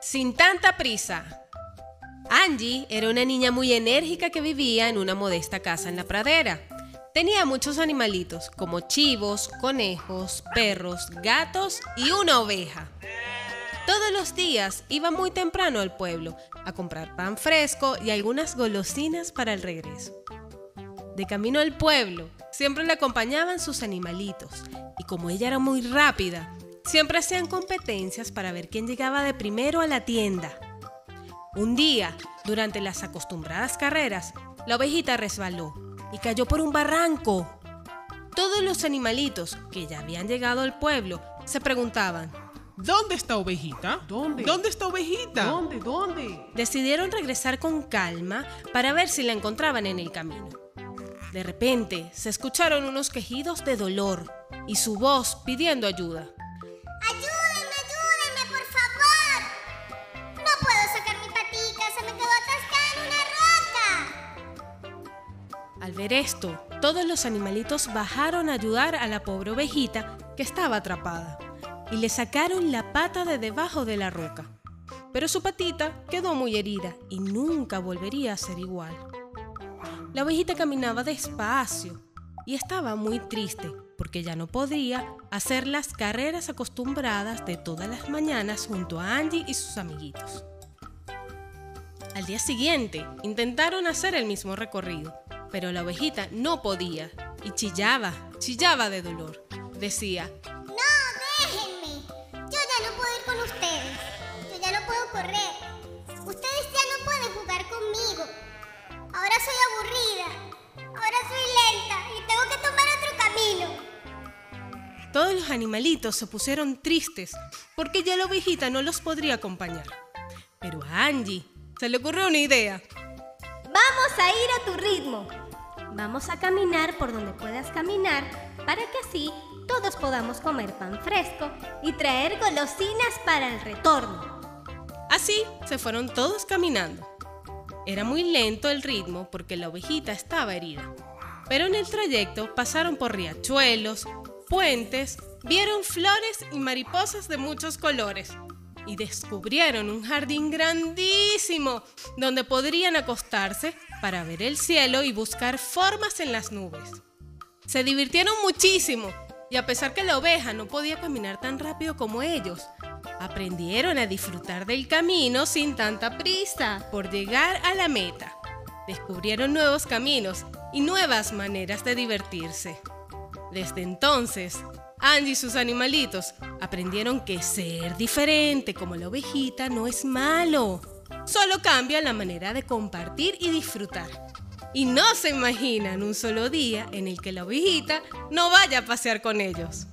Sin tanta prisa. Angie era una niña muy enérgica que vivía en una modesta casa en la pradera. Tenía muchos animalitos, como chivos, conejos, perros, gatos y una oveja. Todos los días iba muy temprano al pueblo a comprar pan fresco y algunas golosinas para el regreso. De camino al pueblo, siempre le acompañaban sus animalitos y como ella era muy rápida, siempre hacían competencias para ver quién llegaba de primero a la tienda. Un día, durante las acostumbradas carreras, la ovejita resbaló y cayó por un barranco. Todos los animalitos que ya habían llegado al pueblo se preguntaban, ¿Dónde está ovejita? ¿Dónde? ¿Dónde está ovejita? ¿Dónde? ¿Dónde? decidieron regresar con calma para ver si la encontraban en el camino. De repente se escucharon unos quejidos de dolor y su voz pidiendo ayuda. Al ver esto, todos los animalitos bajaron a ayudar a la pobre ovejita que estaba atrapada y le sacaron la pata de debajo de la roca. Pero su patita quedó muy herida y nunca volvería a ser igual. La ovejita caminaba despacio y estaba muy triste porque ya no podía hacer las carreras acostumbradas de todas las mañanas junto a Angie y sus amiguitos. Al día siguiente intentaron hacer el mismo recorrido, pero la ovejita no podía y chillaba, chillaba de dolor. Decía, No, déjenme. Yo ya no puedo ir con ustedes. Yo ya no puedo correr. Ustedes ya no pueden jugar conmigo. Ahora soy aburrida. Ahora soy lenta y tengo que tomar otro camino. todos los animalitos se pusieron tristes porque ya la ovejita no los podría acompañar. Pero a Angie se le ocurrió una idea. Vamos a ir a tu ritmo. Vamos a caminar por donde puedas caminar para que así todos podamos comer pan fresco y traer golosinas para el retorno. Así se fueron todos caminando. Era muy lento el ritmo porque la ovejita estaba herida. Pero en el trayecto pasaron por riachuelos, puentes, vieron flores y mariposas de muchos colores y descubrieron un jardín grandísimo donde podrían acostarse para ver el cielo y buscar formas en las nubes. Se divirtieron muchísimo y a pesar que la oveja no podía caminar tan rápido como ellos, aprendieron a disfrutar del camino sin tanta prisa por llegar a la meta. Descubrieron nuevos caminos y nuevas maneras de divertirse. Desde entonces, Angie y sus animalitos aprendieron que ser diferente como la ovejita no es malo. Solo cambia la manera de compartir y disfrutar. Y no se imaginan un solo día en el que la ovejita no vaya a pasear con ellos.